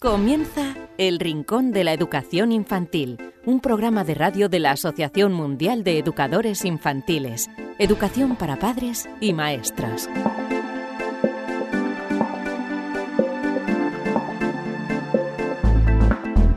Comienza El Rincón de la Educación Infantil, un programa de radio de la Asociación Mundial de Educadores Infantiles, Educación para Padres y Maestras.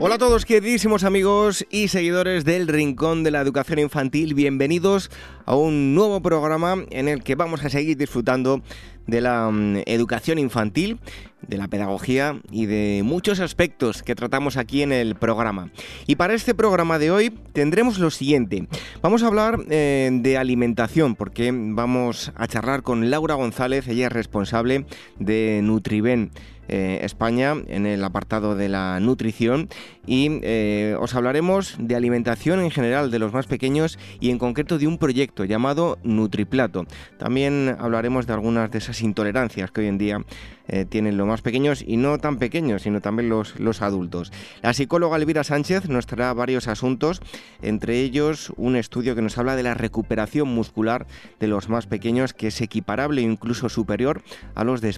Hola a todos queridísimos amigos y seguidores del Rincón de la Educación Infantil, bienvenidos a un nuevo programa en el que vamos a seguir disfrutando de la mm, educación infantil, de la pedagogía y de muchos aspectos que tratamos aquí en el programa. Y para este programa de hoy tendremos lo siguiente. Vamos a hablar eh, de alimentación porque vamos a charlar con Laura González, ella es responsable de Nutriben eh, España en el apartado de la nutrición y eh, os hablaremos de alimentación en general de los más pequeños y en concreto de un proyecto llamado Nutriplato. También hablaremos de algunas de esas intolerancias que hoy en día eh, tienen los más pequeños y no tan pequeños, sino también los, los adultos. La psicóloga Elvira Sánchez nos traerá varios asuntos, entre ellos un estudio que nos habla de la recuperación muscular de los más pequeños, que es equiparable e incluso superior a los, de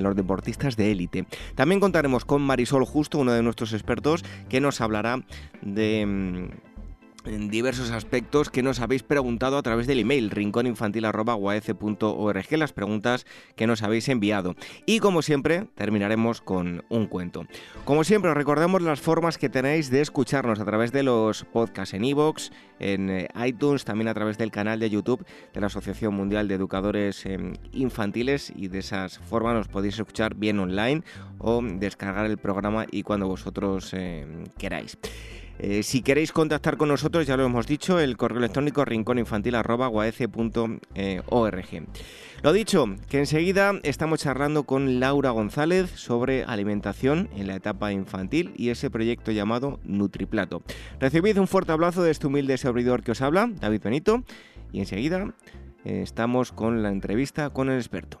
los deportistas de élite. También contaremos con Marisol Justo, uno de nuestros expertos, que nos hablará de mm, en diversos aspectos que nos habéis preguntado a través del email rincóninfantil.org, las preguntas que nos habéis enviado. Y como siempre, terminaremos con un cuento. Como siempre, recordamos las formas que tenéis de escucharnos a través de los podcasts en iVoox, en eh, iTunes, también a través del canal de YouTube de la Asociación Mundial de Educadores em, Infantiles y de esas formas nos podéis escuchar bien online o descargar el programa y cuando vosotros em, queráis. Eh, si queréis contactar con nosotros, ya lo hemos dicho, el correo electrónico rincóninfantil.org. Lo dicho, que enseguida estamos charlando con Laura González sobre alimentación en la etapa infantil y ese proyecto llamado Nutriplato. Recibid un fuerte abrazo de este humilde servidor que os habla, David Benito, y enseguida eh, estamos con la entrevista con el experto.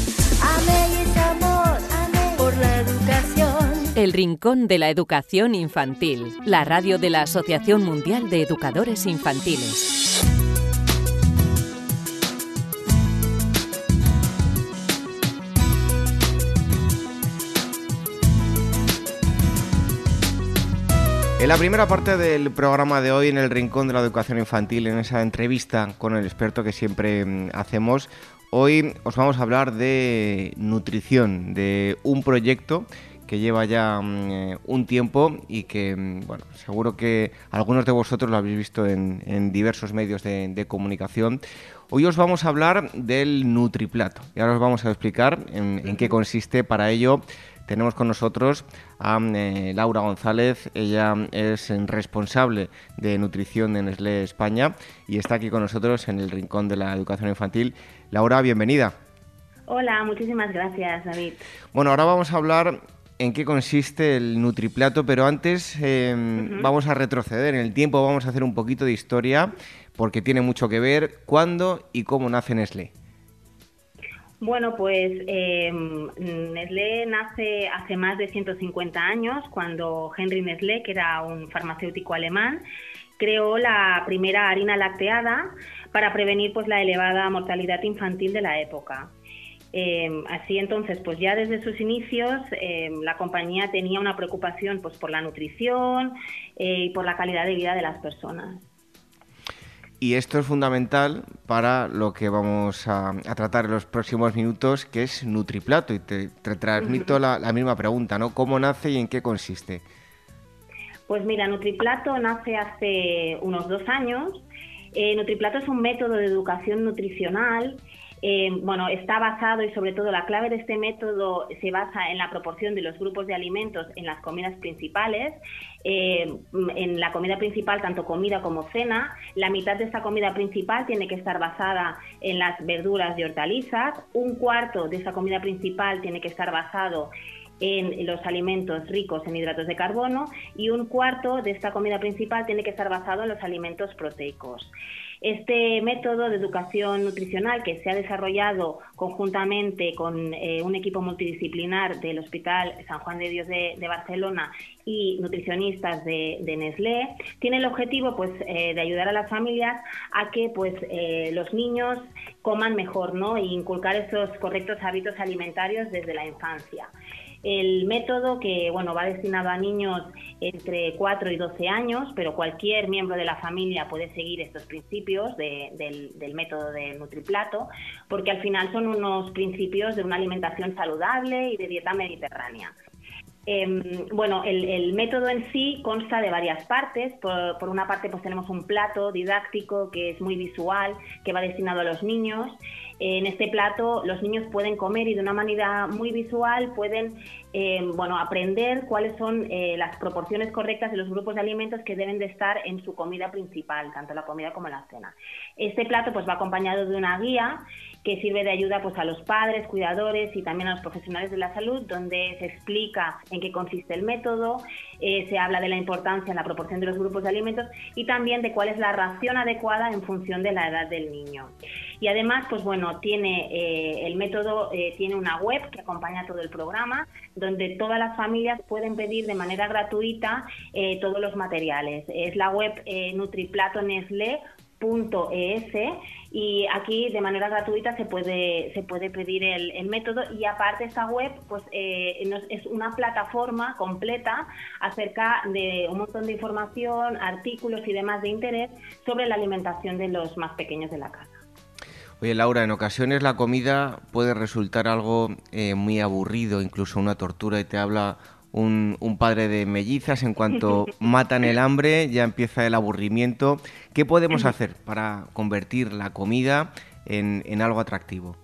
El Rincón de la Educación Infantil, la radio de la Asociación Mundial de Educadores Infantiles. En la primera parte del programa de hoy, en el Rincón de la Educación Infantil, en esa entrevista con el experto que siempre mm, hacemos, hoy os vamos a hablar de nutrición, de un proyecto que lleva ya mm, eh, un tiempo y que, mm, bueno, seguro que algunos de vosotros lo habéis visto en, diversos medios de, comunicación. Hoy os vamos a hablar del Nutriplato y ahora os vamos a explicar en qué consiste. Para ello, tenemos con nosotros a eh, Laura González, ella es responsable de nutrición en Nestlé España y está aquí con nosotros en el Rincón de la Educación Infantil. Laura, bienvenida. Hola, muchísimas gracias, David. Bueno, ahora vamos a hablar en qué consiste el Nutriplato, pero antes em, vamos a retroceder en el tiempo, vamos a hacer un poquito de historia porque tiene mucho que ver cuándo y cómo nace Nestlé. Bueno, pues eh, Nestlé nace hace más de 150 años, cuando Henry Nestlé, que era un farmacéutico alemán, creó la primera harina lacteada para prevenir pues, la elevada mortalidad infantil de la época. Em, así entonces, pues ya desde sus inicios em, la compañía tenía una preocupación pues, por la nutrición eh, y por la calidad de vida de las personas. Y esto es fundamental para lo que vamos a, tratar en los próximos minutos, que es Nutriplato. Y te, transmito la, misma pregunta, ¿no? ¿Cómo nace y en qué consiste? Pues mira, Nutriplato nace hace unos dos años. Eh, Nutriplato es un método de educación nutricional bueno, está basado y sobre todo la clave de este método se basa en la proporción de los grupos de alimentos en las comidas principales. Eh, en la comida principal, tanto comida como cena, la mitad de esta comida principal tiene que estar basada en las verduras y hortalizas, un cuarto de esa comida principal tiene que estar basado en los alimentos ricos en hidratos de carbono y un cuarto de esta comida principal tiene que estar basado en los alimentos proteicos. Este método de educación nutricional que se ha desarrollado conjuntamente con eh, un equipo multidisciplinar del Hospital San Juan de Dios de, Barcelona y nutricionistas de, Nestlé tiene el objetivo pues eh, de ayudar a las familias a que pues eh, los niños coman mejor, ¿no? E inculcar esos correctos hábitos alimentarios desde la infancia. El método que bueno va destinado a niños entre 4 y 12 años, pero cualquier miembro de la familia puede seguir estos principios del, método de Nutriplato, porque al final son unos principios de una alimentación saludable y de dieta mediterránea. Em, bueno, el, método en sí consta de varias partes. Por, una parte, pues tenemos un plato didáctico que es muy visual, que va destinado a los niños. En este plato los niños pueden comer y de una manera muy visual pueden em, bueno, aprender cuáles son eh, las proporciones correctas de los grupos de alimentos que deben de estar en su comida principal, tanto la comida como la cena. Este plato pues va acompañado de una guía que sirve de ayuda pues a los padres, cuidadores y también a los profesionales de la salud, donde se explica en qué consiste el método, eh, se habla de la importancia en la proporción de los grupos de alimentos y también de cuál es la ración adecuada en función de la edad del niño. Y además, pues bueno, tiene eh, el método eh, tiene una web que acompaña todo el programa, donde todas las familias pueden pedir de manera gratuita todos los materiales. Es la web Nutriplato Nestlé .es y aquí de manera gratuita se puede se puede pedir el, método y aparte esta web pues eh, es una plataforma completa acerca de un montón de información artículos y demás de interés sobre la alimentación de los más pequeños de la casa. Oye Laura, en ocasiones la comida puede resultar algo eh, muy aburrido, incluso una tortura, y te habla un, padre de mellizas, en cuanto matan el hambre ya empieza el aburrimiento. ¿Qué podemos hacer para convertir la comida en, algo atractivo?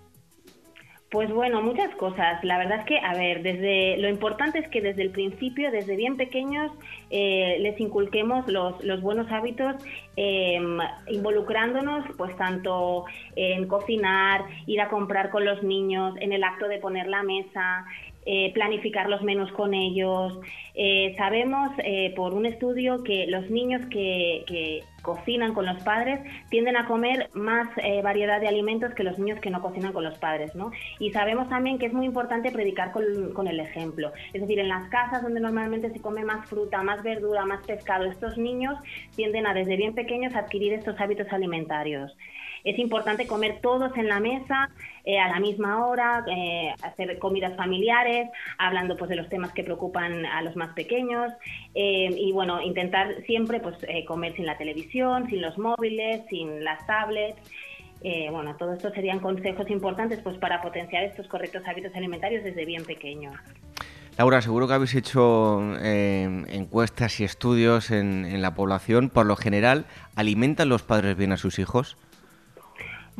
Pues bueno, muchas cosas. La verdad es que, a ver, desde lo importante es que desde el principio, desde bien pequeños, eh, les inculquemos los, los buenos hábitos, em, involucrándonos, pues tanto en cocinar, ir a comprar con los niños, en el acto de poner la mesa, eh, planificar los menús con ellos. Eh, sabemos eh, por un estudio que los niños que, cocinan con los padres tienden a comer más variedad de alimentos que los niños que no cocinan con los padres, ¿no? Y sabemos también que es muy importante predicar con, con el ejemplo. Es decir, en las casas donde normalmente se come más fruta, más verdura, más pescado, estos niños tienden a desde bien pequeños adquirir estos hábitos alimentarios. Es importante comer todos en la mesa eh, a la misma hora, eh, hacer comidas familiares, hablando pues de los temas que preocupan a los más pequeños eh, y bueno, intentar siempre pues comer sin la televisión, sin los móviles, sin las tablets. bueno, todo esto serían consejos importantes pues para potenciar estos correctos hábitos alimentarios desde bien pequeños. Laura, seguro que habéis hecho encuestas y estudios en, la población. Por lo general, ¿alimentan los padres bien a sus hijos?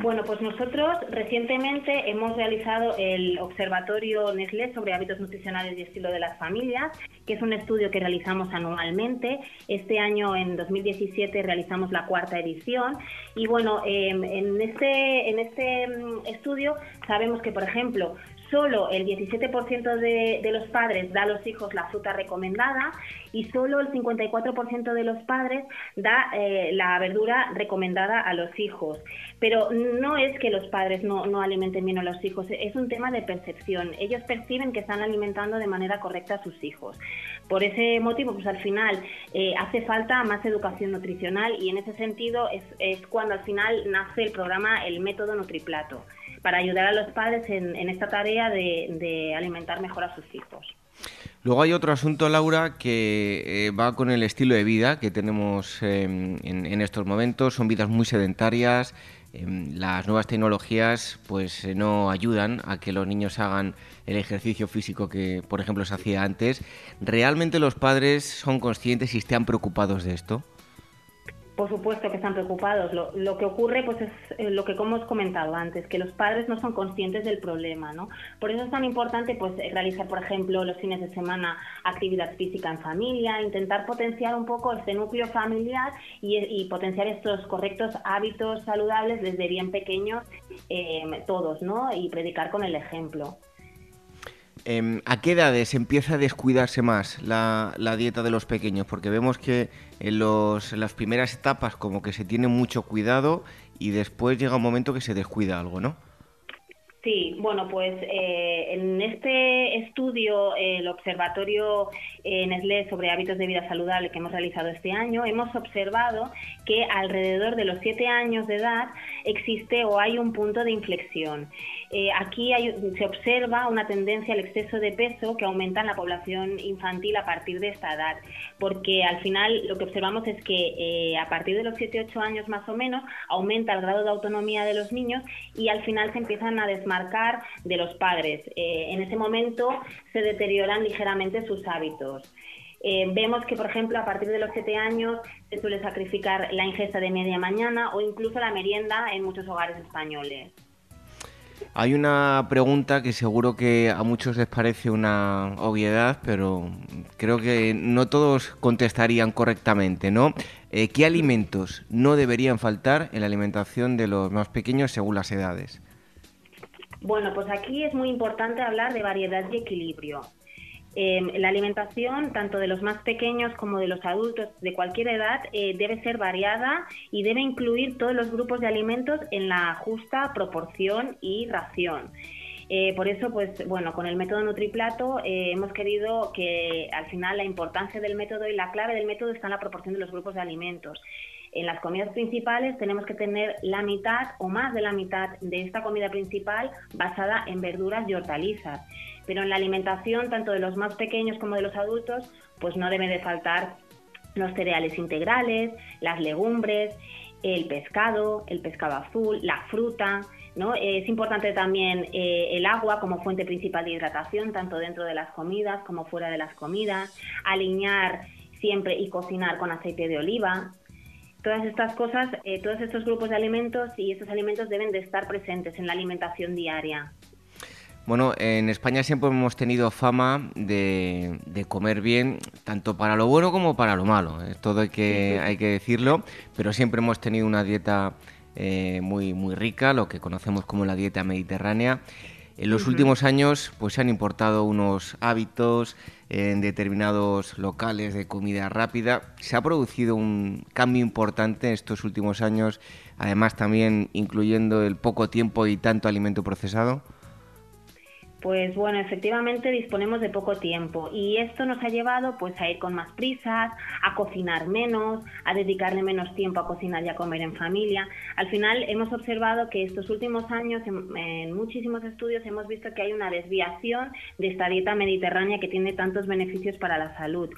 Bueno, pues nosotros recientemente hemos realizado el Observatorio Nestlé sobre hábitos nutricionales y estilo de las familias, que es un estudio que realizamos anualmente. Este año, en 2017, realizamos la cuarta edición. Y bueno, em, en este, en este mm, estudio sabemos que, por ejemplo, solo el 17% de, de, los padres da a los hijos la fruta recomendada y solo el 54% de los padres da eh, la verdura recomendada a los hijos. Pero no es que los padres no, no, alimenten bien a los hijos, es un tema de percepción. Ellos perciben que están alimentando de manera correcta a sus hijos. Por ese motivo, pues al final eh, hace falta más educación nutricional y en ese sentido es, es cuando al final nace el programa El Método Nutriplato para ayudar a los padres en, esta tarea de, alimentar mejor a sus hijos. Luego hay otro asunto, Laura, que eh, va con el estilo de vida que tenemos em, en, estos momentos. Son vidas muy sedentarias. Em, las nuevas tecnologías pues eh, no ayudan a que los niños hagan el ejercicio físico que, por ejemplo, se hacía antes. ¿Realmente los padres son conscientes y están preocupados de esto? Por supuesto que están preocupados. Lo, que ocurre, pues, es eh, lo que hemos comentado antes, que los padres no son conscientes del problema, ¿no? Por eso es tan importante, pues, realizar, por ejemplo, los fines de semana actividad física en familia, intentar potenciar un poco este núcleo familiar y, potenciar estos correctos hábitos saludables desde bien pequeños, eh, todos, ¿no? Y predicar con el ejemplo. Em, ¿A qué edades empieza a descuidarse más la, dieta de los pequeños? Porque vemos que en, las primeras etapas como que se tiene mucho cuidado y después llega un momento que se descuida algo, ¿no? Sí, bueno, pues eh, en este estudio, el Observatorio eh, Nestlé sobre hábitos de vida saludable que hemos realizado este año, hemos observado que alrededor de los siete años de edad existe o hay un punto de inflexión. Eh, aquí se observa una tendencia al exceso de peso que aumenta en la población infantil a partir de esta edad, porque al final lo que observamos es que eh, a partir de los 7-8 años más o menos aumenta el grado de autonomía de los niños y al final se empiezan a desmarcar de los padres. Eh, en ese momento se deterioran ligeramente sus hábitos. vemos que, por ejemplo, a partir de los 7 años se suele sacrificar la ingesta de media mañana o incluso la merienda en muchos hogares españoles. Hay una pregunta que seguro que a muchos les parece una obviedad, pero creo que no todos contestarían correctamente, ¿no? Eh, ¿Qué alimentos no deberían faltar en la alimentación de los más pequeños según las edades? Bueno, pues aquí es muy importante hablar de variedad y equilibrio. Em, la alimentación, tanto de los más pequeños como de los adultos de cualquier edad, eh, debe ser variada y debe incluir todos los grupos de alimentos en la justa proporción y ración. Eh, por eso, pues bueno, con el método Nutriplato eh, hemos querido que al final la importancia del método y la clave del método está en la proporción de los grupos de alimentos. En las comidas principales tenemos que tener la mitad o más de la mitad de esta comida principal basada en verduras y hortalizas. Pero en la alimentación, tanto de los más pequeños como de los adultos, pues no debe de faltar los cereales integrales, las legumbres, el pescado, el pescado azul, la fruta, ¿no? Es importante también eh, el agua como fuente principal de hidratación, tanto dentro de las comidas como fuera de las comidas, alinear siempre y cocinar con aceite de oliva. Todas estas cosas, eh, todos estos grupos de alimentos y estos alimentos deben de estar presentes en la alimentación diaria. Bueno, en España siempre hemos tenido fama de, comer bien, tanto para lo bueno como para lo malo. ¿eh? Todo hay que, hay que decirlo, pero siempre hemos tenido una dieta eh, muy, muy rica, lo que conocemos como la dieta mediterránea. En los últimos años pues, se han importado unos hábitos en determinados locales de comida rápida. Se ha producido un cambio importante en estos últimos años, además también incluyendo el poco tiempo y tanto alimento procesado. Pues bueno, efectivamente disponemos de poco tiempo y esto nos ha llevado pues a ir con más prisas, a cocinar menos, a dedicarle menos tiempo a cocinar y a comer en familia. Al final hemos observado que estos últimos años en, muchísimos estudios hemos visto que hay una desviación de esta dieta mediterránea que tiene tantos beneficios para la salud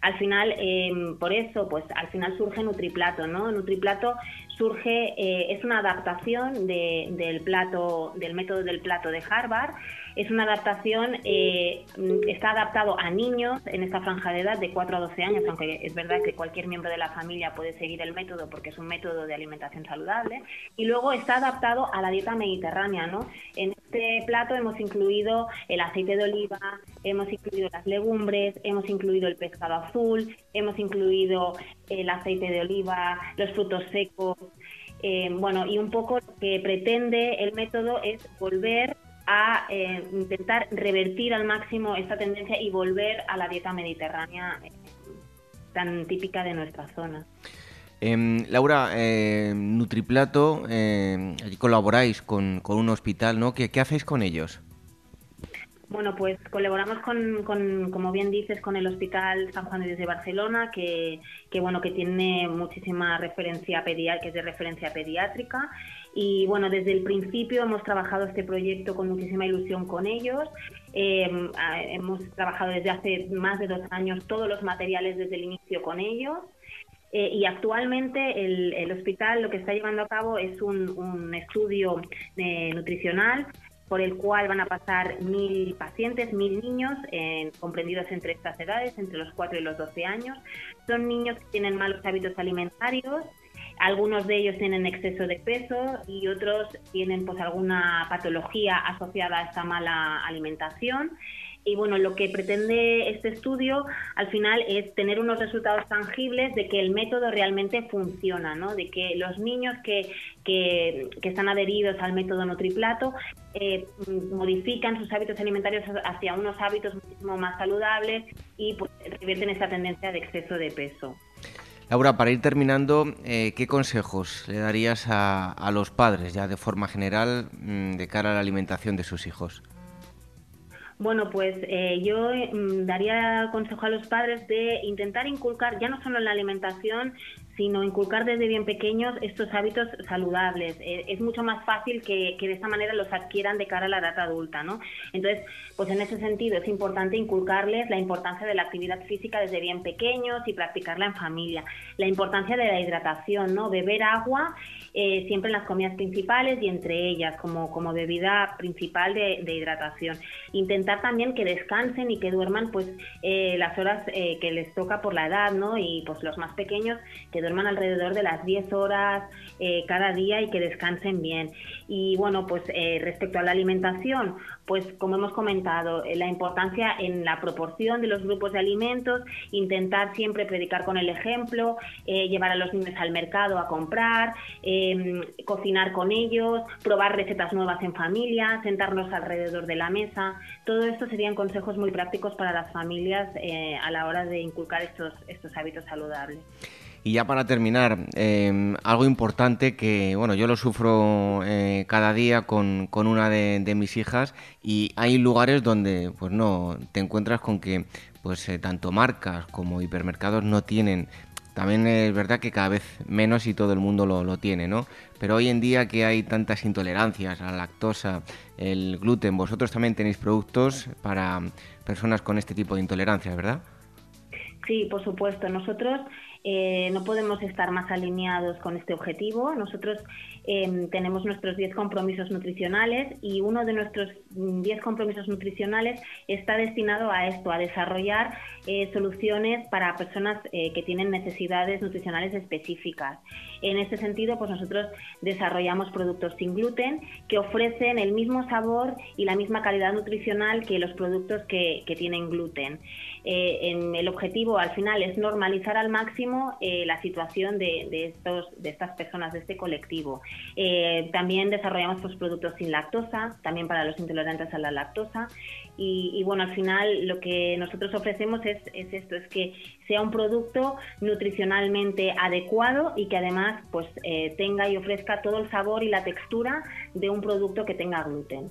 al final, em, por eso, pues al final surge Nutriplato, ¿no? Nutriplato surge, eh, es una adaptación del plato, del método del plato de Harvard, es una adaptación, eh, está adaptado a niños en esta franja de edad de 4 a 12 años, aunque es verdad que cualquier miembro de la familia puede seguir el método porque es un método de alimentación saludable. Y luego está adaptado a la dieta mediterránea, ¿no? En este plato hemos incluido el aceite de oliva, hemos incluido las legumbres, hemos incluido el pescado azul, hemos incluido el aceite de oliva, los frutos secos. Eh, bueno, y un poco lo que pretende el método es volver a eh, intentar revertir al máximo esta tendencia y volver a la dieta mediterránea eh, tan típica de nuestra zona. Em, Laura, eh, Nutriplato, allí colaboráis con, un hospital, ¿no? ¿Qué, hacéis con ellos? Bueno, pues colaboramos con, como bien dices, con el Hospital San Juan de Dios de Barcelona, que, que bueno, que tiene muchísima referencia pediátrica, que es de referencia pediátrica, y bueno, desde el principio hemos trabajado este proyecto con muchísima ilusión con ellos. Em, hemos trabajado desde hace más de dos años todos los materiales desde el inicio con ellos. Eh, y actualmente el, hospital lo que está llevando a cabo es un, estudio eh, nutricional por el cual van a pasar mil pacientes, mil niños comprendidos entre estas edades, entre los 4 y los 12 años. Son niños que tienen malos hábitos alimentarios algunos de ellos tienen exceso de peso y otros tienen pues alguna patología asociada a esta mala alimentación. Y bueno, lo que pretende este estudio al final es tener unos resultados tangibles de que el método realmente funciona, ¿no? De que los niños que, que, están adheridos al método Nutriplato eh, modifican sus hábitos alimentarios hacia unos hábitos muchísimo más saludables y pues, revierten esta tendencia de exceso de peso. Laura, para ir terminando, eh, ¿qué consejos le darías a, los padres, ya de forma general, mm, de cara a la alimentación de sus hijos? Bueno, pues eh, yo mm, daría consejo a los padres de intentar inculcar, ya no solo en la alimentación, sino inculcar desde bien pequeños estos hábitos saludables. Eh, es mucho más fácil que, de esta manera los adquieran de cara a la edad adulta, ¿no? Entonces, pues en ese sentido es importante inculcarles la importancia de la actividad física desde bien pequeños y practicarla en familia. La importancia de la hidratación, ¿no? Beber agua eh, siempre en las comidas principales y entre ellas como, como bebida principal de, hidratación. Intentar también que descansen y que duerman pues eh, las horas que les toca por la edad, ¿no? Y pues los más pequeños que alrededor de las 10 horas eh, cada día y que descansen bien. Y bueno, pues eh, respecto a la alimentación, pues como hemos comentado, eh, la importancia en la proporción de los grupos de alimentos, intentar siempre predicar con el ejemplo, llevar a los niños al mercado a comprar, em, cocinar con ellos, probar recetas nuevas en familia, sentarnos alrededor de la mesa. Todo esto serían consejos muy prácticos para las familias a la hora de inculcar estos, estos hábitos saludables. Y ya para terminar, em, algo importante que, bueno, yo lo sufro eh, cada día con, una de, mis hijas y hay lugares donde, pues no, te encuentras con que, pues eh, tanto marcas como hipermercados no tienen. También es verdad que cada vez menos y todo el mundo lo, lo tiene, ¿no? Pero hoy en día que hay tantas intolerancias a la lactosa, el gluten, vosotros también tenéis productos para personas con este tipo de intolerancias, ¿verdad? Sí, por supuesto. Nosotros eh, no podemos estar más alineados con este objetivo. Nosotros em, tenemos nuestros 10 compromisos nutricionales y uno de nuestros 10 compromisos nutricionales está destinado a esto, a desarrollar eh, soluciones para personas eh, que tienen necesidades nutricionales específicas. En este sentido, pues nosotros desarrollamos productos sin gluten que ofrecen el mismo sabor y la misma calidad nutricional que los productos que tienen gluten. Eh, en el objetivo al final es normalizar al máximo eh, la situación de, estos, de estas personas, de este colectivo. Eh, también desarrollamos pues, productos sin lactosa, también para los intolerantes a la lactosa. Y, bueno, al final lo que nosotros ofrecemos es, es, esto, es que sea un producto nutricionalmente adecuado y que además pues tenga y ofrezca todo el sabor y la textura de un producto que tenga gluten.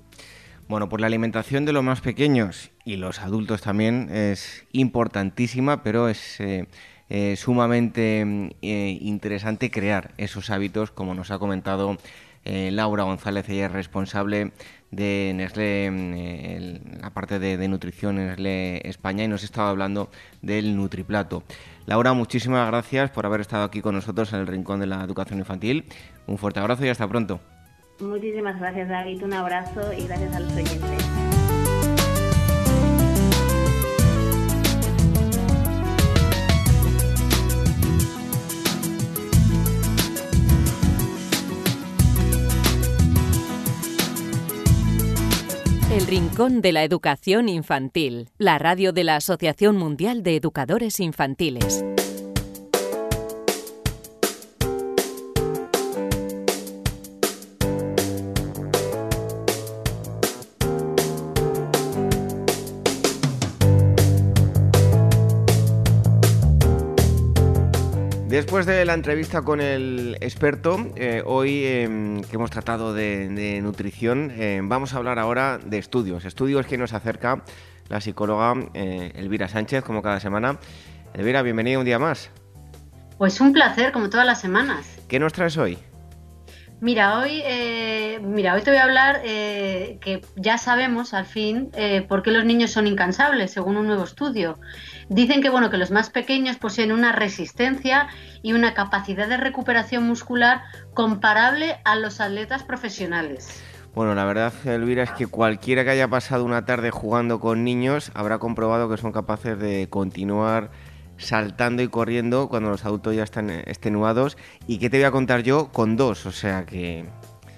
Bueno, pues la alimentación de los más pequeños y los adultos también es importantísima, pero es eh, eh, sumamente eh, interesante crear esos hábitos, como nos ha comentado Laura González, ella es responsable de Nestlé, la parte de, de, nutrición en Nestlé España, y nos estaba hablando del Nutriplato. Laura, muchísimas gracias por haber estado aquí con nosotros en el Rincón de la Educación Infantil. Un fuerte abrazo y hasta pronto. Muchísimas gracias David, un abrazo y gracias a los oyentes. El Rincón de la Educación Infantil, la radio de la Asociación Mundial de Educadores Infantiles. Después de la entrevista con el experto, eh, hoy em, que hemos tratado de, nutrición, em, vamos a hablar ahora de estudios. Estudios que nos acerca la psicóloga eh, Elvira Sánchez, como cada semana. Elvira, bienvenida un día más. Pues un placer, como todas las semanas. ¿Qué nos traes hoy? Mira, hoy, eh, mira, hoy te voy a hablar que ya sabemos al fin por qué los niños son incansables, según un nuevo estudio. Dicen que bueno, que los más pequeños poseen una resistencia y una capacidad de recuperación muscular comparable a los atletas profesionales. Bueno, la verdad, Elvira, es que cualquiera que haya pasado una tarde jugando con niños habrá comprobado que son capaces de continuar saltando y corriendo cuando los adultos ya están extenuados. ¿Y qué te voy a contar yo con dos? O sea que...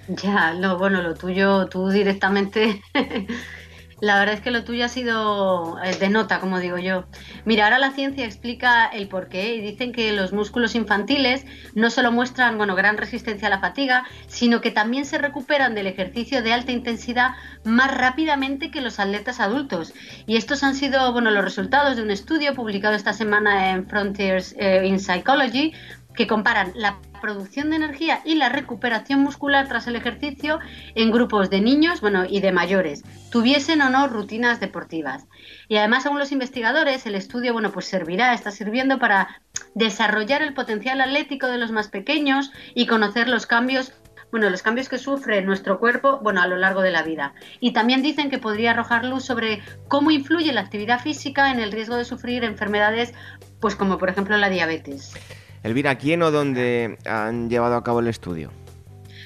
Ya, lo bueno, lo tuyo, tú directamente La verdad es que lo tuyo ha sido eh, de nota, como digo yo. Mira, ahora la ciencia explica el porqué y dicen que los músculos infantiles no solo muestran bueno, gran resistencia a la fatiga, sino que también se recuperan del ejercicio de alta intensidad más rápidamente que los atletas adultos. Y estos han sido bueno, los resultados de un estudio publicado esta semana en Frontiers eh, in Psychology, que comparan la producción de energía y la recuperación muscular tras el ejercicio en grupos de niños bueno, y de mayores, tuviesen o no rutinas deportivas. Y además, según los investigadores, el estudio bueno, pues servirá, está sirviendo para desarrollar el potencial atlético de los más pequeños y conocer los cambios bueno, los cambios que sufre nuestro cuerpo, bueno, a lo largo de la vida. Y también dicen que podría arrojar luz sobre cómo influye la actividad física en el riesgo de sufrir enfermedades, pues como por ejemplo la diabetes. Elvira, ¿quién o dónde han llevado a cabo el estudio?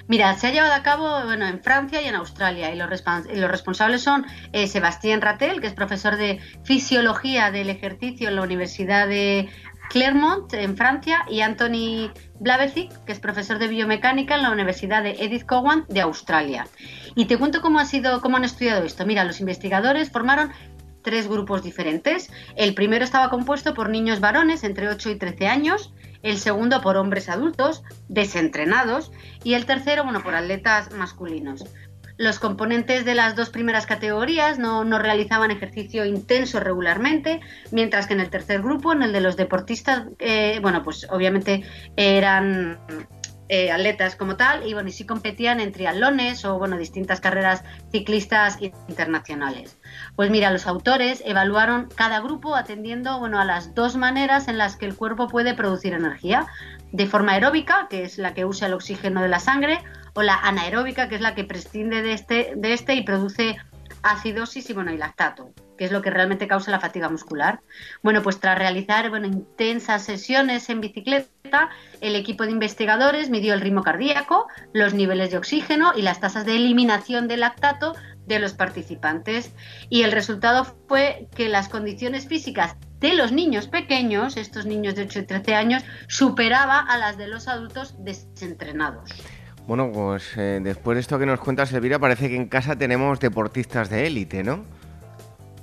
Mira, se ha llevado a cabo bueno, en Francia y en Australia y los, responsables son eh, Sebastián Ratel, que es profesor de Fisiología del Ejercicio en la Universidad de Clermont, en Francia, y Anthony Blavesic, que es profesor de Biomecánica en la Universidad de Edith Cowan de Australia. Y te cuento cómo, ha sido, cómo han estudiado esto. Mira, los investigadores formaron tres grupos diferentes. El primero estaba compuesto por niños varones entre 8 y 13 años, el segundo por hombres adultos, desentrenados, y el tercero, bueno, por atletas masculinos. Los componentes de las dos primeras categorías no, realizaban ejercicio intenso regularmente, mientras que en el tercer grupo, en el de los deportistas, eh, bueno, pues obviamente eran eh, atletas como tal y bueno, y sí competían en triatlones o bueno, distintas carreras ciclistas internacionales. Pues mira, los autores evaluaron cada grupo atendiendo bueno, a las dos maneras en las que el cuerpo puede producir energía, de forma aeróbica, que es la que usa el oxígeno de la sangre, o la anaeróbica, que es la que prescinde de este, de este y produce acidosis y bueno, lactato que es lo que realmente causa la fatiga muscular. Bueno, pues tras realizar bueno, intensas sesiones en bicicleta, el equipo de investigadores midió el ritmo cardíaco, los niveles de oxígeno y las tasas de eliminación de lactato de los participantes. Y el resultado fue que las condiciones físicas de los niños pequeños, estos niños de 8 y 13 años, superaba a las de los adultos desentrenados. Bueno, pues eh, después de esto que nos cuentas, Elvira, parece que en casa tenemos deportistas de élite, ¿no?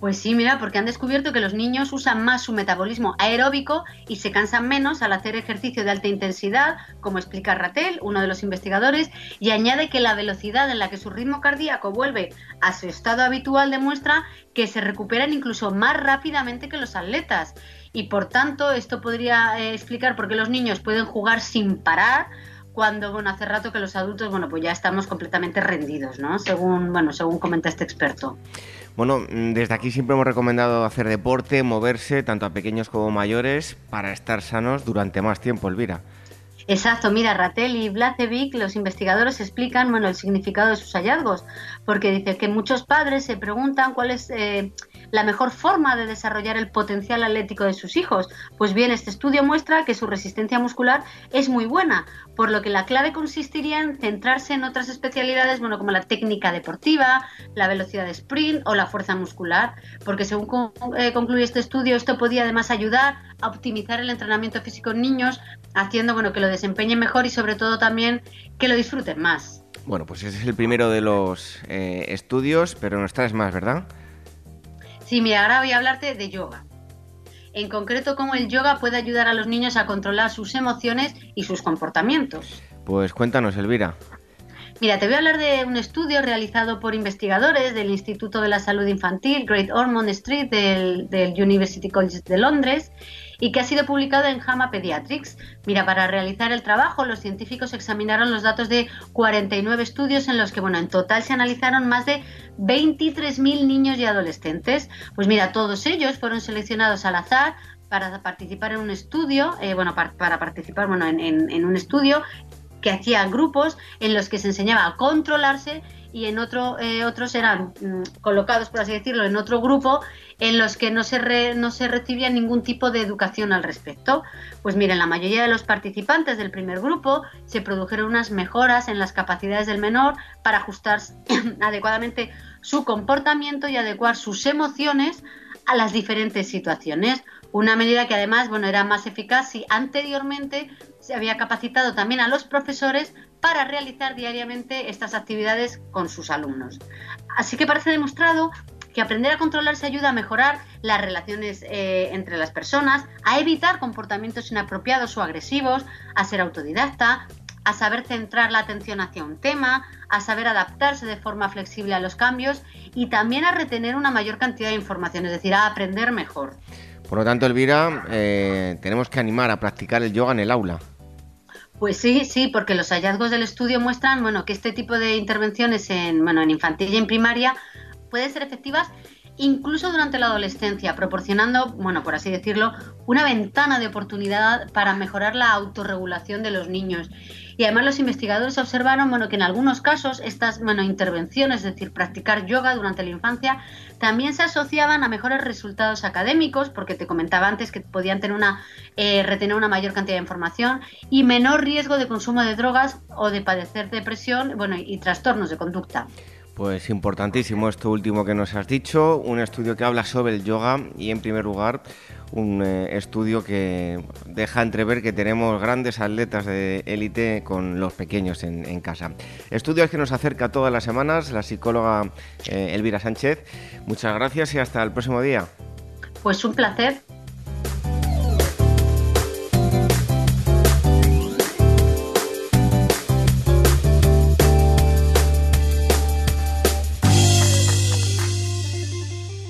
Pues sí, mira, porque han descubierto que los niños usan más su metabolismo aeróbico y se cansan menos al hacer ejercicio de alta intensidad, como explica Ratel, uno de los investigadores, y añade que la velocidad en la que su ritmo cardíaco vuelve a su estado habitual demuestra que se recuperan incluso más rápidamente que los atletas. Y por tanto, esto podría eh, explicar por qué los niños pueden jugar sin parar cuando, bueno, hace rato que los adultos, bueno, pues ya estamos completamente rendidos, ¿no? Según, bueno, según comenta este experto. Bueno, mm, desde aquí siempre hemos recomendado hacer deporte, moverse, tanto a pequeños como mayores, para estar sanos durante más tiempo, Elvira. Exacto, mira, Ratel y Blacevic, los investigadores explican bueno, el significado de sus hallazgos, porque dice que muchos padres se preguntan cuál es eh, la mejor forma de desarrollar el potencial atlético de sus hijos. Pues bien, este estudio muestra que su resistencia muscular es muy buena, por lo que la clave consistiría en centrarse en otras especialidades, bueno, como la técnica deportiva, la velocidad de sprint o la fuerza muscular, porque según eh, concluye este estudio, esto podía además ayudar a optimizar el entrenamiento físico en niños, haciendo bueno, que lo desempeñen mejor y sobre todo también que lo disfruten más. Bueno, pues ese es el primero de los eh, estudios, pero nos traes más, ¿verdad? Sí, mira, ahora voy a hablarte de yoga. En concreto, cómo el yoga puede ayudar a los niños a controlar sus emociones y sus comportamientos. Pues cuéntanos, Elvira. Mira, te voy a hablar de un estudio realizado por investigadores del Instituto de la Salud Infantil, Great Ormond Street, del, del University College de Londres, y que ha sido publicado en JAMA Pediatrics. Mira, para realizar el trabajo, los científicos examinaron los datos de 49 estudios en los que, bueno, en total se analizaron más de 23.000 niños y adolescentes. Pues mira, todos ellos fueron seleccionados al azar para participar en un estudio, eh, bueno, para, participar bueno, en, en un estudio que hacía grupos en los que se enseñaba a controlarse y en otro, eh, otros eran mm, colocados, por así decirlo, en otro grupo en los que no se, no se recibía ningún tipo de educación al respecto. Pues miren, la mayoría de los participantes del primer grupo se produjeron unas mejoras en las capacidades del menor para ajustar adecuadamente su comportamiento y adecuar sus emociones a las diferentes situaciones. Una medida que además bueno, era más eficaz si anteriormente se había capacitado también a los profesores para realizar diariamente estas actividades con sus alumnos. Así que parece demostrado que aprender a controlarse ayuda a mejorar las relaciones eh, entre las personas, a evitar comportamientos inapropiados o agresivos, a ser autodidacta, a saber centrar la atención hacia un tema, a saber adaptarse de forma flexible a los cambios y también a retener una mayor cantidad de información, es decir, a aprender mejor. Por lo tanto, Elvira, eh, tenemos que animar a practicar el yoga en el aula. Pues sí, sí, porque los hallazgos del estudio muestran bueno, que este tipo de intervenciones en, bueno, en infantil y en primaria pueden ser efectivas incluso durante la adolescencia, proporcionando, bueno, por así decirlo, una ventana de oportunidad para mejorar la autorregulación de los niños. Y además los investigadores observaron bueno, que en algunos casos estas bueno, intervenciones, es decir, practicar yoga durante la infancia, también se asociaban a mejores resultados académicos, porque te comentaba antes que podían tener una, eh, retener una mayor cantidad de información y menor riesgo de consumo de drogas o de padecer depresión bueno, y trastornos de conducta. Pues importantísimo esto último que nos has dicho, un estudio que habla sobre el yoga y en primer lugar un eh, estudio que deja entrever que tenemos grandes atletas de élite con los pequeños en, casa. Estudios que nos acerca todas las semanas la psicóloga eh, Elvira Sánchez. Muchas gracias y hasta el próximo día. Pues un placer.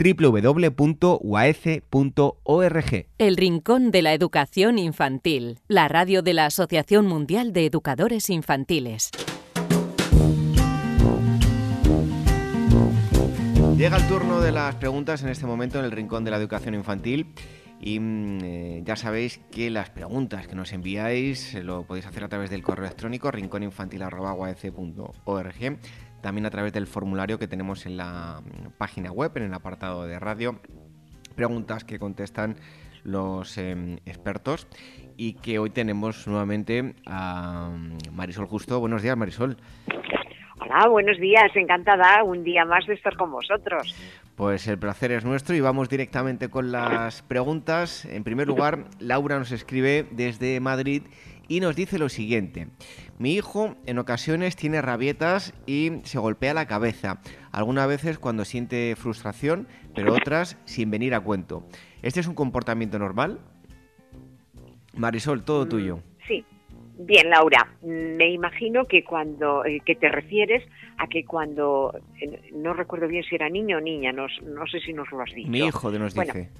www.uaece.org. El Rincón de la Educación Infantil, la radio de la Asociación Mundial de Educadores Infantiles. Llega el turno de las preguntas en este momento en el Rincón de la Educación Infantil. Y mm, eh, ya sabéis que las preguntas que nos enviáis eh, lo podéis hacer a través del correo electrónico rincóninfantil.org, también a través del formulario que tenemos en la mm, página web, en el apartado de radio. Preguntas que contestan los em, expertos y que hoy tenemos nuevamente a mm, Marisol Justo. Buenos días, Marisol. Hola, buenos días, encantada un día más de estar con vosotros. Pues el placer es nuestro y vamos directamente con las preguntas. En primer lugar, Laura nos escribe desde Madrid y nos dice lo siguiente. Mi hijo en ocasiones tiene rabietas y se golpea la cabeza, algunas veces cuando siente frustración, pero otras sin venir a cuento. ¿Este es un comportamiento normal? Marisol, todo tuyo. Sí, Bien, Laura, me imagino que cuando eh, que te refieres a que cuando eh, no recuerdo bien si era niño o niña, no, no sé si nos lo has dicho. Mi hijo de nos dice.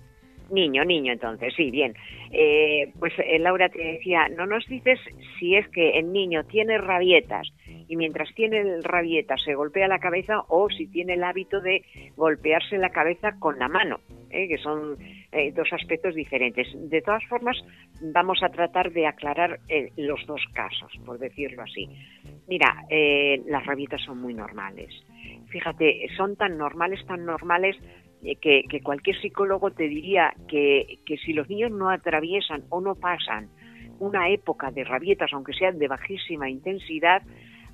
Niño, niño, entonces, sí, bien. Eh, pues Laura te decía, no nos dices si es que el niño tiene rabietas y mientras tiene rabietas se golpea la cabeza o si tiene el hábito de golpearse la cabeza con la mano, que son eh, dos aspectos diferentes. De todas formas, vamos a tratar de aclarar eh, los dos casos, por decirlo así. Mira, eh, las rabietas son muy normales. Fíjate, son tan normales, tan normales que, cualquier psicólogo te diría que, que si los niños no atraviesan o no pasan una época de rabietas, aunque sean de bajísima intensidad,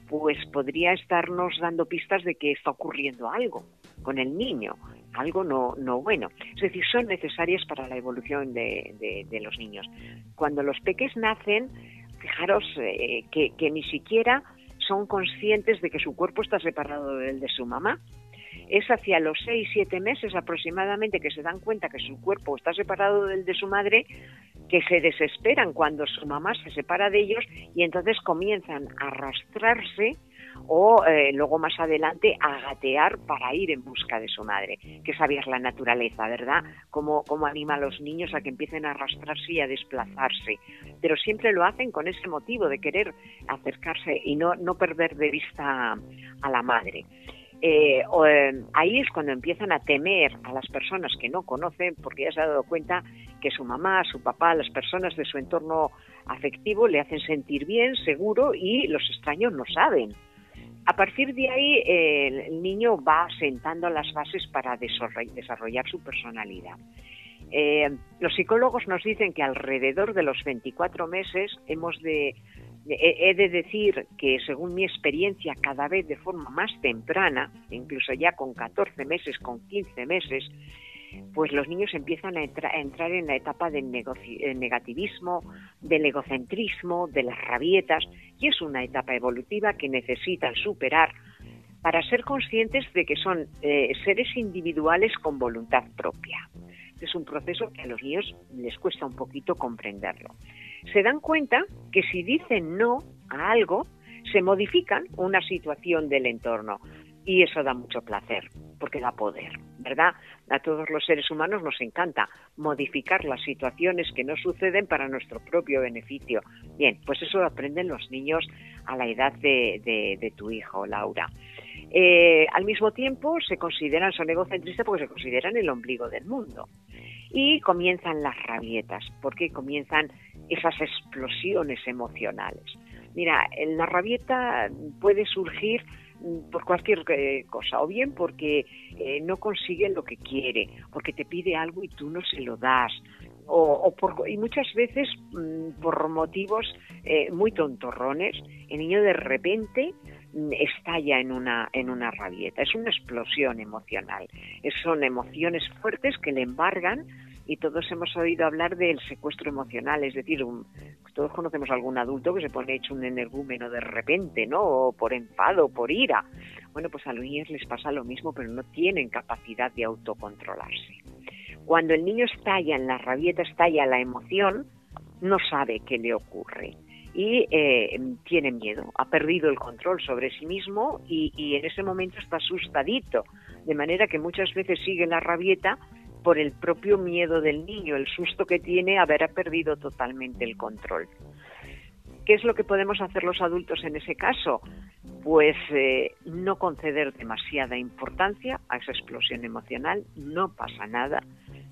pues podría estarnos dando pistas de que está ocurriendo algo con el niño algo no, no bueno. Es decir, son necesarias para la evolución de, de, los niños. Cuando los peques nacen, fijaros eh, que ni siquiera son conscientes de que su cuerpo está separado del de su mamá. Es hacia los 6, 7 meses aproximadamente que se dan cuenta que su cuerpo está separado del de su madre, que se desesperan cuando su mamá se separa de ellos y entonces comienzan a arrastrarse o eh, luego más adelante a gatear para ir en busca de su madre, que sabía la naturaleza, ¿verdad? Cómo, anima a los niños a que empiecen a arrastrarse y a desplazarse, pero siempre lo hacen con ese motivo de querer acercarse y no, no perder de vista a la madre. Eh, eh, ahí es cuando empiezan a temer a las personas que no conocen, porque ya se ha dado cuenta que su mamá, su papá, las personas de su entorno afectivo, le hacen sentir bien, seguro y los extraños no saben. A partir de ahí, el niño va sentando las bases para desarrollar su personalidad. Eh, los psicólogos nos dicen que alrededor de los 24 meses hemos de, he de decir que según mi experiencia cada vez de forma más temprana, incluso ya con 14 meses, con 15 meses, pues los niños empiezan a, entrar en la etapa del negativismo, del egocentrismo, de las rabietas, y es una etapa evolutiva que necesitan superar para ser conscientes de que son eh, seres individuales con voluntad propia. Es un proceso que a los niños les cuesta un poquito comprenderlo. Se dan cuenta que si dicen no a algo, se modifican una situación del entorno y eso da mucho placer porque da poder, ¿verdad? A todos los seres humanos nos encanta modificar las situaciones que no suceden para nuestro propio beneficio. Bien, pues eso lo aprenden los niños a la edad de, tu hijo, Laura. Eh, al mismo tiempo se consideran, son egocentristas porque se consideran el ombligo del mundo. Y comienzan las rabietas, porque comienzan esas explosiones emocionales. Mira, la rabieta puede surgir Mm, por cualquier eh, cosa, o bien porque eh, no consigue lo que quiere, porque te pide algo y tú no se lo das, o, por, y muchas veces mm, por motivos eh, muy tontorrones, el niño de repente mm, estalla en una, en una rabieta, es una explosión emocional, son emociones fuertes que le embargan y todos hemos oído hablar del secuestro emocional, es decir, todos conocemos a algún adulto que se pone hecho un energúmeno de repente, ¿no? O por enfado, por ira. Bueno, pues a los niños les pasa lo mismo, pero no tienen capacidad de autocontrolarse. Cuando el niño estalla en la rabieta, estalla la emoción, no sabe qué le ocurre y eh, tiene miedo, ha perdido el control sobre sí mismo y, y en ese momento está asustadito, de manera que muchas veces sigue la rabieta por el propio miedo del niño, el susto que tiene haber perdido totalmente el control. ¿Qué es lo que podemos hacer los adultos en ese caso? Pues eh, no conceder demasiada importancia a esa explosión emocional, no pasa nada.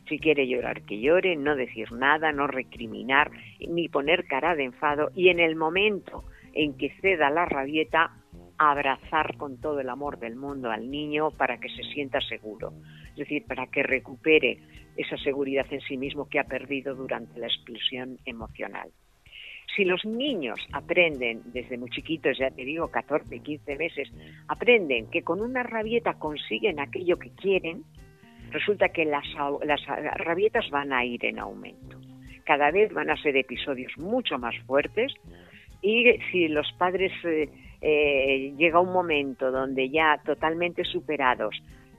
Si quiere llorar, que llore, no decir nada, no recriminar, ni poner cara de enfado. Y en el momento en que ceda la rabieta, abrazar con todo el amor del mundo al niño para que se sienta seguro es decir, para que recupere esa seguridad en sí mismo que ha perdido durante la explosión emocional. Si los niños aprenden desde muy chiquitos, ya te digo, 14, 15 meses, aprenden que con una rabieta consiguen aquello que quieren, resulta que las, rabietas van a ir en aumento. Cada vez van a ser episodios mucho más fuertes y si los padres eh, eh, llega un momento donde ya totalmente superados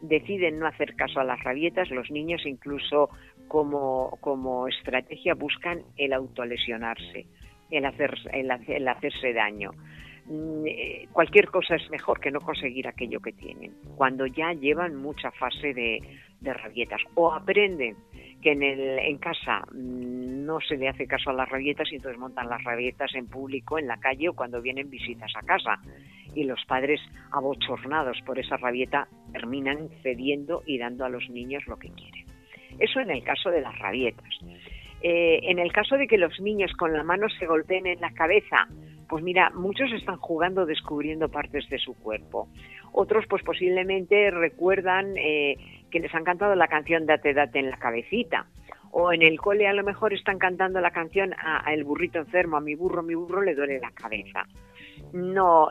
deciden no hacer caso a las rabietas, los niños incluso como, como estrategia buscan el autolesionarse, el, hacer, el, hacerse daño. Mm, eh, cualquier cosa es mejor que no conseguir aquello que tienen, cuando ya llevan mucha fase de, de rabietas o aprenden que en, el, en casa mm, no se le hace caso a las rabietas y entonces montan las rabietas en público, en la calle o cuando vienen visitas a casa y los padres abochornados por esa rabieta terminan cediendo y dando a los niños lo que quieren. Eso en el caso de las rabietas. Eh, en el caso de que los niños con la mano se golpeen en la cabeza, pues mira, muchos están jugando descubriendo partes de su cuerpo. Otros pues posiblemente recuerdan eh, que les han cantado la canción Date Date en la cabecita. O en el cole a lo mejor están cantando la canción a, a El burrito enfermo, a mi burro, mi burro le duele la cabeza no,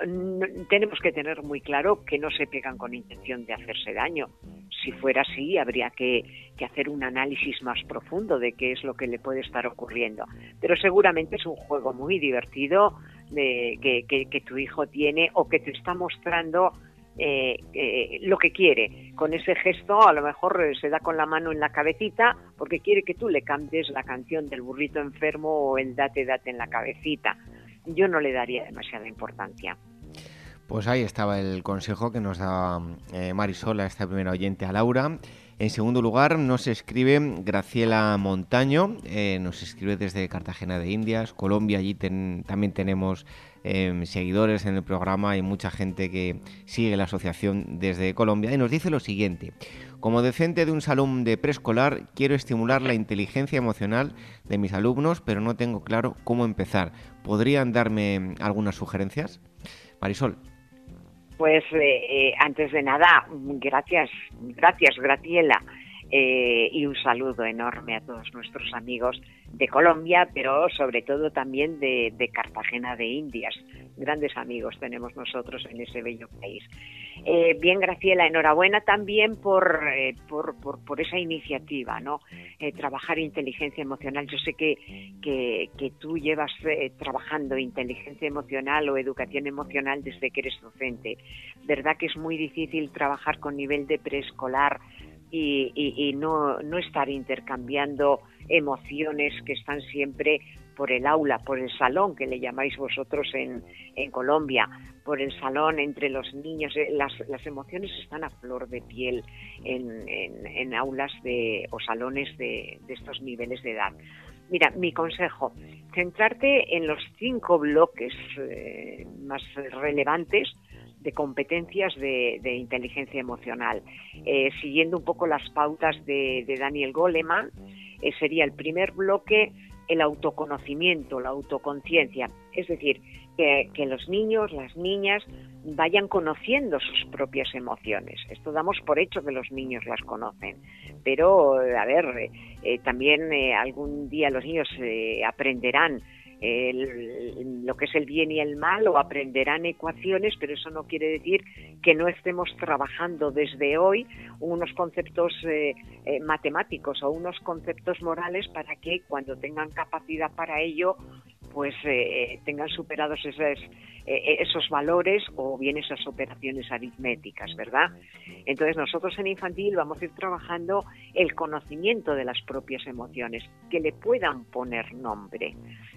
tenemos que tener muy claro que no se pegan con intención de hacerse daño. Si fuera así, habría que, hacer un análisis más profundo de qué es lo que le puede estar ocurriendo. Pero seguramente es un juego muy divertido de, que, tu hijo tiene o que te está mostrando eh, eh, lo que quiere. Con ese gesto a lo mejor se da con la mano en la cabecita porque quiere que tú le cambies la canción del burrito enfermo o el date date en la cabecita yo no le daría demasiada importancia. Pues ahí estaba el consejo que nos da eh, Marisola, esta primera oyente, a Laura. En segundo lugar, nos escribe Graciela Montaño, eh, nos escribe desde Cartagena de Indias, Colombia. Allí también tenemos em, seguidores en el programa y mucha gente que sigue la asociación desde Colombia. Y nos dice lo siguiente: Como docente de un salón de preescolar, quiero estimular la inteligencia emocional de mis alumnos, pero no tengo claro cómo empezar. ¿Podrían darme algunas sugerencias? Marisol. Pues eh, eh, antes de nada, gracias, gracias Graciela. Eh, y un saludo enorme a todos nuestros amigos de Colombia, pero sobre todo también de, Cartagena de Indias. Grandes amigos tenemos nosotros en ese bello país. Eh, bien, Graciela, enhorabuena también por, eh, por, esa iniciativa, ¿no? trabajar inteligencia emocional. Yo sé que, que tú llevas trabajando inteligencia emocional o educación emocional desde que eres docente. ¿Verdad que es muy difícil trabajar con nivel de preescolar? Y, no, no estar intercambiando emociones que están siempre por el aula, por el salón, que le llamáis vosotros en, en Colombia, por el salón entre los niños. Eh, las, emociones están a flor de piel en, en, aulas de, o salones de, de, estos niveles de edad. Mira, mi consejo, centrarte en los cinco bloques eh, más relevantes de competencias de, inteligencia emocional. Eh, siguiendo un poco las pautas de, Daniel Goleman, eh, sería el primer bloque el autoconocimiento, la autoconciencia, es decir, que, los niños, las niñas vayan conociendo sus propias emociones. Esto damos por hecho que los niños las conocen, pero a ver, eh, también algún día los niños aprenderán lo que es el bien y el mal o aprenderán ecuaciones, pero eso no quiere decir que no estemos trabajando desde hoy unos conceptos eh, eh, matemáticos o unos conceptos morales para que cuando tengan capacidad para ello pues eh, tengan superados esos, esos valores o bien esas operaciones aritméticas, ¿verdad? Entonces nosotros en infantil vamos a ir trabajando el conocimiento de las propias emociones, que le puedan poner nombre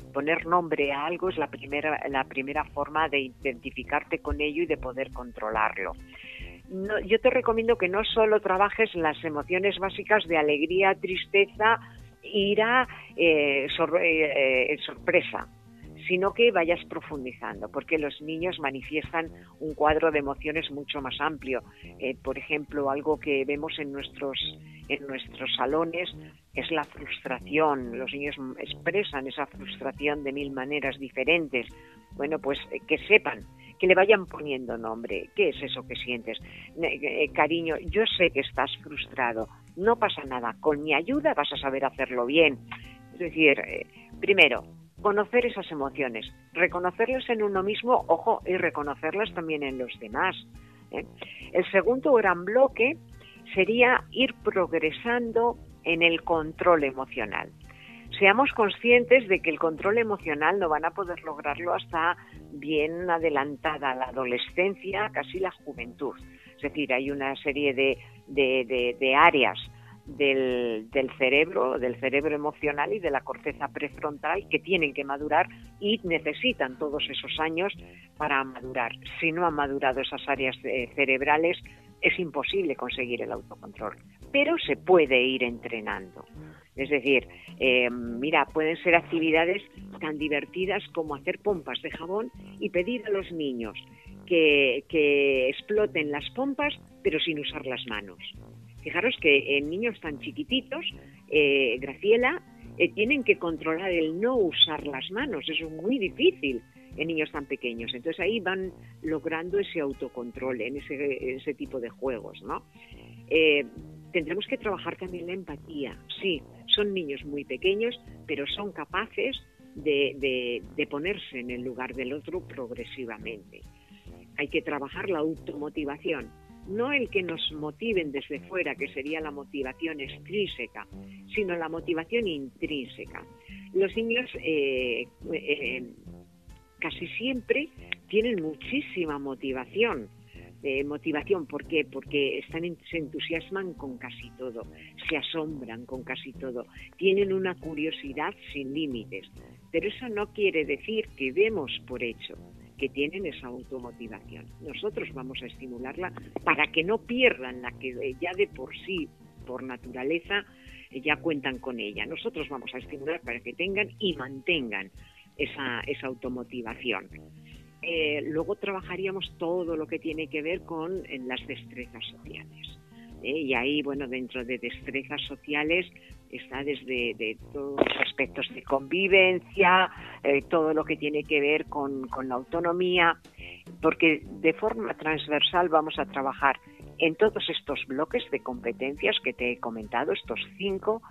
poner nombre a algo es la primera, la primera forma de identificarte con ello y de poder controlarlo. yo te recomiendo que no solo trabajes las emociones básicas de alegría, tristeza, ira, eh, eh, eh, sorpresa sino que vayas profundizando, porque los niños manifiestan un cuadro de emociones mucho más amplio. Por ejemplo, algo que vemos en nuestros, en nuestros salones es la frustración. Los niños expresan esa frustración de mil maneras diferentes. Bueno, pues eh, que sepan que le vayan poniendo nombre. ¿Qué es eso que sientes? Eh, cariño, yo sé que estás frustrado. No pasa nada. Con mi ayuda vas a saber hacerlo bien. Es decir, primero, conocer esas emociones, reconocerlas en uno mismo, ojo, y reconocerlas también en los demás. ¿eh? El segundo gran bloque sería ir progresando en el control emocional. Seamos conscientes de que el control emocional no van a poder lograrlo hasta bien adelantada la adolescencia, casi la juventud. Es decir, hay una serie de, de áreas del, cerebro, del cerebro emocional y de la corteza prefrontal que tienen que madurar y necesitan todos esos años para madurar. Si no han madurado esas áreas eh, cerebrales, es imposible conseguir el autocontrol, pero se puede ir entrenando. Es decir, eh, mira, pueden ser actividades tan divertidas como hacer pompas de jabón y pedir a los niños que, exploten las pompas, pero sin usar las manos. Fijaros que en niños tan chiquititos, eh, Graciela, eh, tienen que controlar el no usar las manos. Eso es muy difícil en niños tan pequeños. Entonces ahí van logrando ese autocontrol en ese, tipo de juegos, ¿no? Tendremos que trabajar también la empatía. Sí, son niños muy pequeños, pero son capaces de ponerse en el lugar del otro progresivamente. Hay que trabajar la automotivación no el que nos motiven desde fuera, que sería la motivación extrínseca, sino la motivación intrínseca. Los niños eh, eh, casi siempre tienen muchísima motivación. Motivación, ¿por qué? Porque están, se entusiasman con casi todo, se asombran con casi todo, tienen una curiosidad sin límites. Pero eso no quiere decir que demos por hecho que tienen esa automotivación. Nosotros vamos a estimularla para que no pierdan la que ya de por sí, por naturaleza, ya cuentan con ella. Nosotros vamos a estimular para que tengan y mantengan esa, esa automotivación. Eh, luego trabajaríamos todo lo que tiene que ver con las destrezas sociales. ¿eh? y ahí, bueno, dentro de destrezas sociales está desde de todos los aspectos de convivencia, eh, todo lo que tiene que ver con, con la autonomía, porque de forma transversal vamos a trabajar en todos estos bloques de competencias que te he comentado, estos cinco,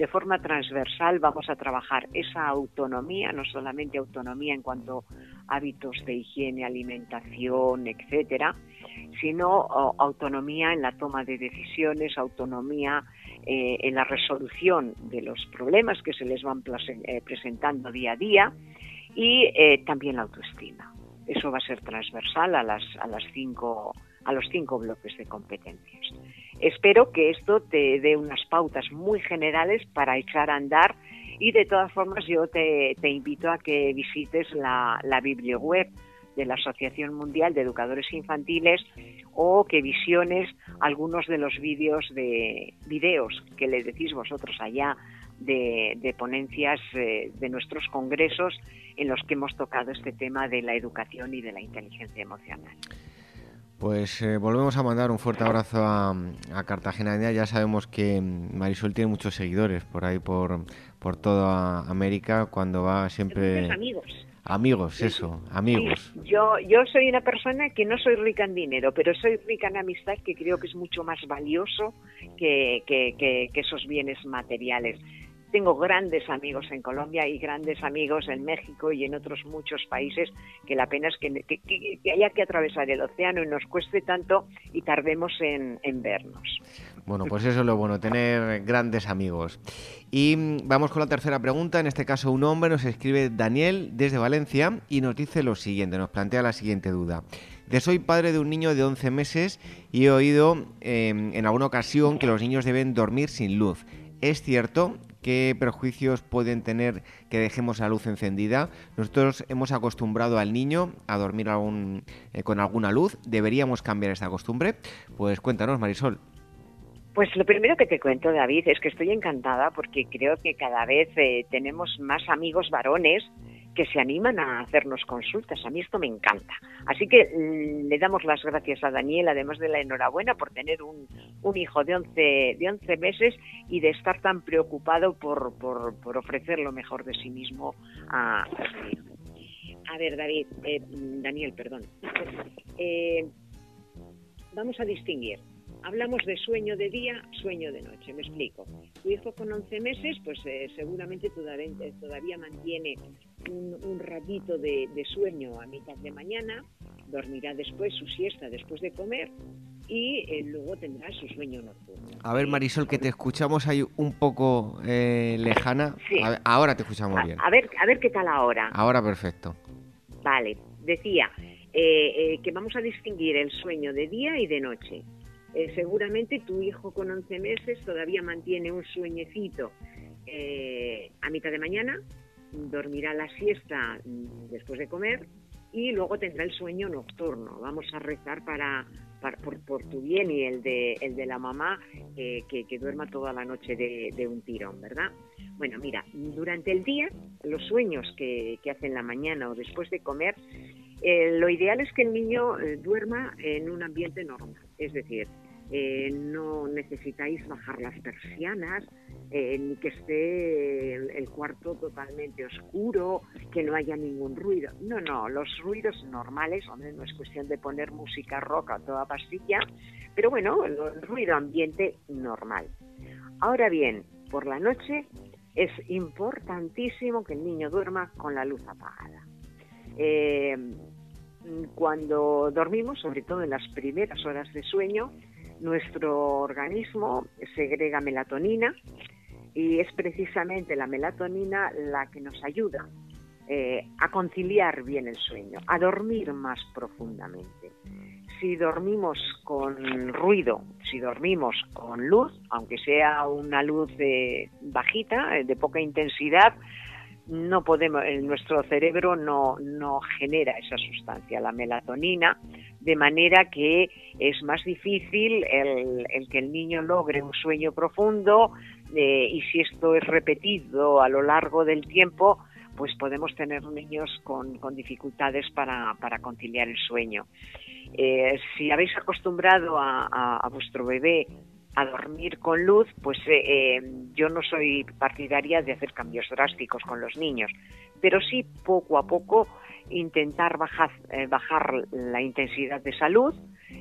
de forma transversal vamos a trabajar esa autonomía, no solamente autonomía en cuanto a hábitos de higiene, alimentación, etcétera, sino autonomía en la toma de decisiones, autonomía eh, en la resolución de los problemas que se les van eh, presentando día a día y eh, también la autoestima. Eso va a ser transversal a las, a las cinco a los cinco bloques de competencias. Espero que esto te dé unas pautas muy generales para echar a andar y de todas formas yo te, invito a que visites la, la de la Asociación Mundial de Educadores Infantiles o que visiones algunos de los vídeos de videos que le decís vosotros allá de, de ponencias eh, de nuestros congresos en los que hemos tocado este tema de la educación y de la inteligencia emocional. Pues eh, volvemos a mandar un fuerte abrazo a, Cartagena. Ya sabemos que Marisol tiene muchos seguidores por ahí, por, por toda América, cuando va siempre... amigos. Amigos, eso, amigos. Yo, yo soy una persona que no soy rica en dinero, pero soy rica en amistad, que creo que es mucho más valioso que, que, que esos bienes materiales. Tengo grandes amigos en Colombia y grandes amigos en México y en otros muchos países que la pena es que, haya que atravesar el océano y nos cueste tanto y tardemos en, vernos. Bueno, pues eso es lo bueno, tener grandes amigos. Y vamos con la tercera pregunta. En este caso, un hombre nos escribe Daniel desde Valencia y nos dice lo siguiente, nos plantea la siguiente duda. De soy padre de un niño de 11 meses y he oído em, en alguna ocasión que los niños deben dormir sin luz. ¿Es cierto? qué prejuicios pueden tener que dejemos la luz encendida. Nosotros hemos acostumbrado al niño a dormir eh, con alguna luz. ¿Deberíamos cambiar esta costumbre? Pues cuéntanos, Marisol. Pues lo primero que te cuento, David, es que estoy encantada porque creo que cada vez eh, tenemos más amigos varones que se animan a hacernos consultas. A mí esto me encanta. Así que mm, le damos las gracias a Daniel, además de la enhorabuena por tener un, hijo de 11, de 11 meses y de estar tan preocupado por, por, ofrecer lo mejor de sí mismo a, a ver, David, eh, Daniel, perdón. Eh, vamos a distinguir Hablamos de sueño de día, sueño de noche, me explico. Tu hijo con 11 meses, pues eh, seguramente todavía, mantiene un, ratito de, sueño a mitad de mañana, dormirá después su siesta después de comer y eh, luego tendrá su sueño nocturno. A ver, Marisol, que te escuchamos ahí un poco eh, lejana. ahora te escuchamos bien. A ver, a ver qué tal ahora. Ahora perfecto. Vale, decía que vamos a distinguir el sueño de día y de noche. Eh, seguramente tu hijo con 11 meses todavía mantiene un sueñecito eh, a mitad de mañana, dormirá la siesta mm, después de comer y luego tendrá el sueño nocturno. Vamos a rezar para, por, tu bien y el de, el de la mamá que, duerma toda la noche de, un tirón, ¿verdad? Bueno, mira, durante el día, los sueños que, que hace en la mañana o después de comer, eh, lo ideal es que el niño duerma en un ambiente normal, es decir, eh, no necesitáis bajar las persianas, eh, ni que esté el, cuarto totalmente oscuro, que no haya ningún ruido. No, no, los ruidos normales, no es cuestión de poner música rock a toda pastilla, pero bueno, el, ruido ambiente normal. Ahora bien, por la noche es importantísimo que el niño duerma con la luz apagada. Eh, cuando dormimos, sobre todo en las primeras horas de sueño, nuestro organismo segrega melatonina y es precisamente la melatonina la que nos ayuda eh, a conciliar bien el sueño, a dormir más profundamente. Si dormimos con ruido, si dormimos con luz, aunque sea una luz bajita, de poca intensidad, no podemos, nuestro cerebro no, no genera esa sustancia, la melatonina, de manera que es más difícil el, que el niño logre un sueño profundo eh, y si esto es repetido a lo largo del tiempo, pues podemos tener niños con, dificultades para, conciliar el sueño. Eh, si habéis acostumbrado a, vuestro bebé a dormir con luz, pues eh, eh, yo no soy partidaria de hacer cambios drásticos con los niños, pero sí poco a poco intentar bajar, bajar la intensidad de salud,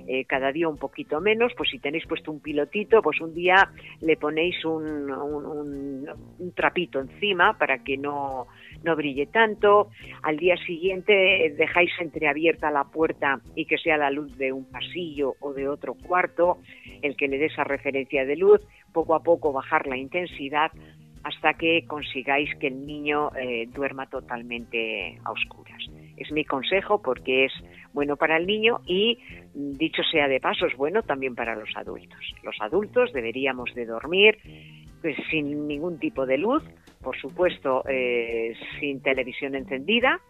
eh, cada día un poquito menos, pues si tenéis puesto un pilotito, pues un día le ponéis un, trapito encima para que no, no brille tanto, al día siguiente dejáis entreabierta la puerta y que sea la luz de un pasillo o de otro cuarto, el que le dé esa referencia de luz, poco a poco bajar la intensidad hasta que consigáis que el niño eh, duerma totalmente a oscuras. Es mi consejo porque es bueno para el niño y, dicho sea de paso, es bueno también para los adultos. Los adultos deberíamos de dormir pues, sin ningún tipo de luz, por supuesto eh, sin televisión encendida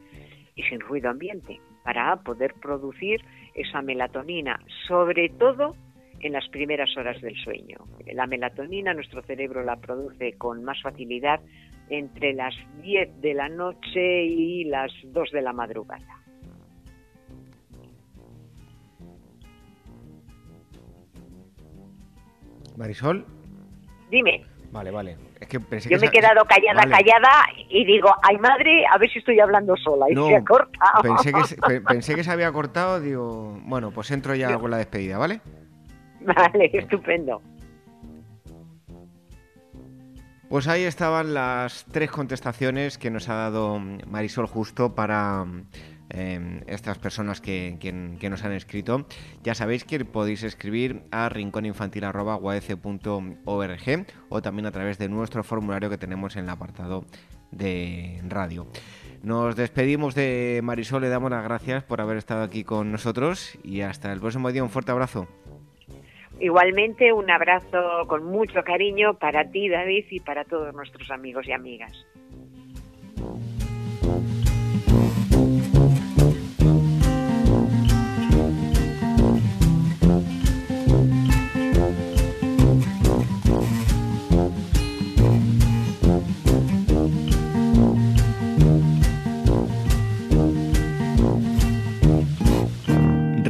y sin ruido ambiente, para poder producir esa melatonina, sobre todo en las primeras horas del sueño. La melatonina nuestro cerebro la produce con más facilidad entre las 10 de la noche y las 2 de la madrugada. Marisol. Dime. Vale, vale. Es que pensé Yo me he quedado callada, callada y digo, ay madre, a ver si estoy hablando sola. Y se ha cortado. Pensé que, se, pensé que se había cortado, digo, bueno, pues entro ya con la despedida, ¿vale? Vale, estupendo. Pues ahí estaban las tres contestaciones que nos ha dado Marisol Justo para em, estas personas que, nos han escrito. Ya sabéis que podéis escribir a rincóninfantil.org o también a través de nuestro formulario que tenemos en el apartado de radio. Nos despedimos de Marisol, le damos las gracias por haber estado aquí con nosotros y hasta el próximo día. Un fuerte abrazo. Igualmente, un abrazo con mucho cariño para ti, David, y para todos nuestros amigos y amigas.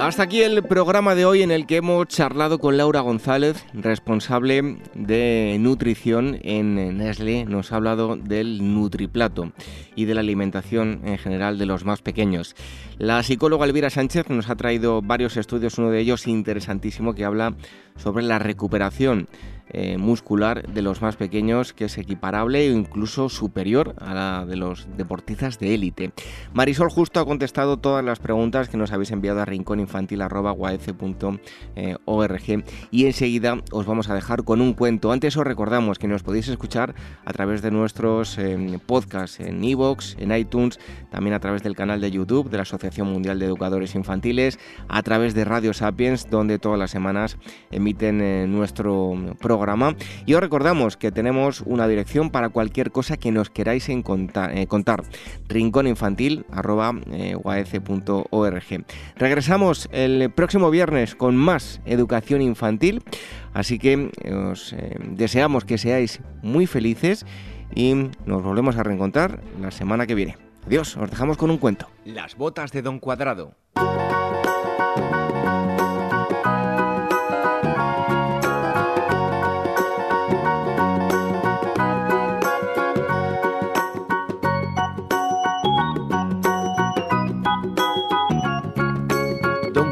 Hasta aquí el programa de hoy en el que hemos charlado con Laura González, responsable de nutrición en Nestlé. Nos ha hablado del nutriplato y de la alimentación en general de los más pequeños. La psicóloga Elvira Sánchez nos ha traído varios estudios, uno de ellos interesantísimo que habla sobre la recuperación eh, muscular de los más pequeños que es equiparable o incluso superior a la de los deportistas de élite. Marisol justo ha contestado todas las preguntas que nos habéis enviado a rincóninfantil.org y enseguida os vamos a dejar con un cuento. Antes os recordamos que nos podéis escuchar a través de nuestros eh, podcasts en iVoox, en iTunes, también a través del canal de YouTube de la Asociación Mundial de Educadores Infantiles, a través de Radio Sapiens, donde todas las semanas emiten eh, nuestro programa y os recordamos que tenemos una dirección para cualquier cosa que nos queráis en contar, eh, contar. rincóninfantil.org. Eh, Regresamos el próximo viernes con más educación infantil, así que eh, os deseamos que seáis muy felices y nos volvemos a reencontrar la semana que viene. Adiós, os dejamos con un cuento. Las botas de Don Cuadrado.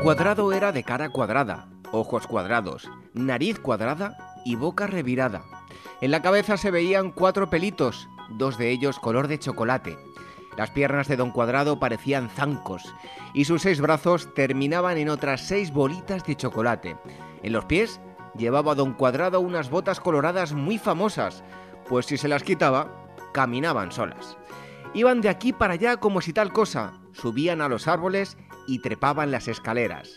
Cuadrado era de cara cuadrada, ojos cuadrados, nariz cuadrada y boca revirada. En la cabeza se veían cuatro pelitos, dos de ellos color de chocolate. Las piernas de don Cuadrado parecían zancos y sus seis brazos terminaban en otras seis bolitas de chocolate. En los pies llevaba don Cuadrado unas botas coloradas muy famosas, pues si se las quitaba, caminaban solas. Iban de aquí para allá como si tal cosa, subían a los árboles y trepaban las escaleras.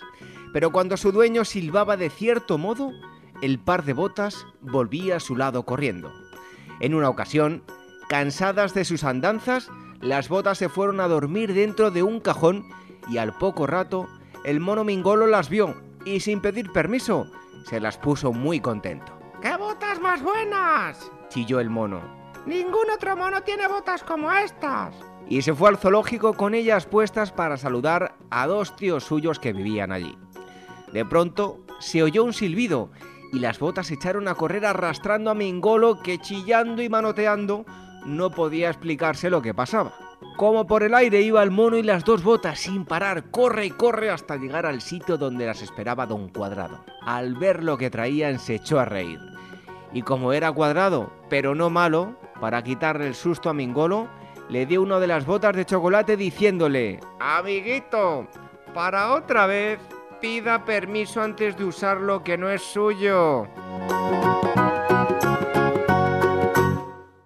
Pero cuando su dueño silbaba de cierto modo, el par de botas volvía a su lado corriendo. En una ocasión, cansadas de sus andanzas, las botas se fueron a dormir dentro de un cajón y al poco rato el mono Mingolo las vio y sin pedir permiso se las puso muy contento. ¡Qué botas más buenas! chilló el mono. Ningún otro mono tiene botas como estas. Y se fue al zoológico con ellas puestas para saludar a dos tíos suyos que vivían allí. De pronto se oyó un silbido y las botas echaron a correr arrastrando a Mingolo que chillando y manoteando no podía explicarse lo que pasaba. Como por el aire iba el mono y las dos botas sin parar, corre y corre hasta llegar al sitio donde las esperaba don Cuadrado. Al ver lo que traían se echó a reír. Y como era cuadrado, pero no malo, para quitarle el susto a Mingolo, le dio una de las botas de chocolate diciéndole, Amiguito, para otra vez, pida permiso antes de usar lo que no es suyo.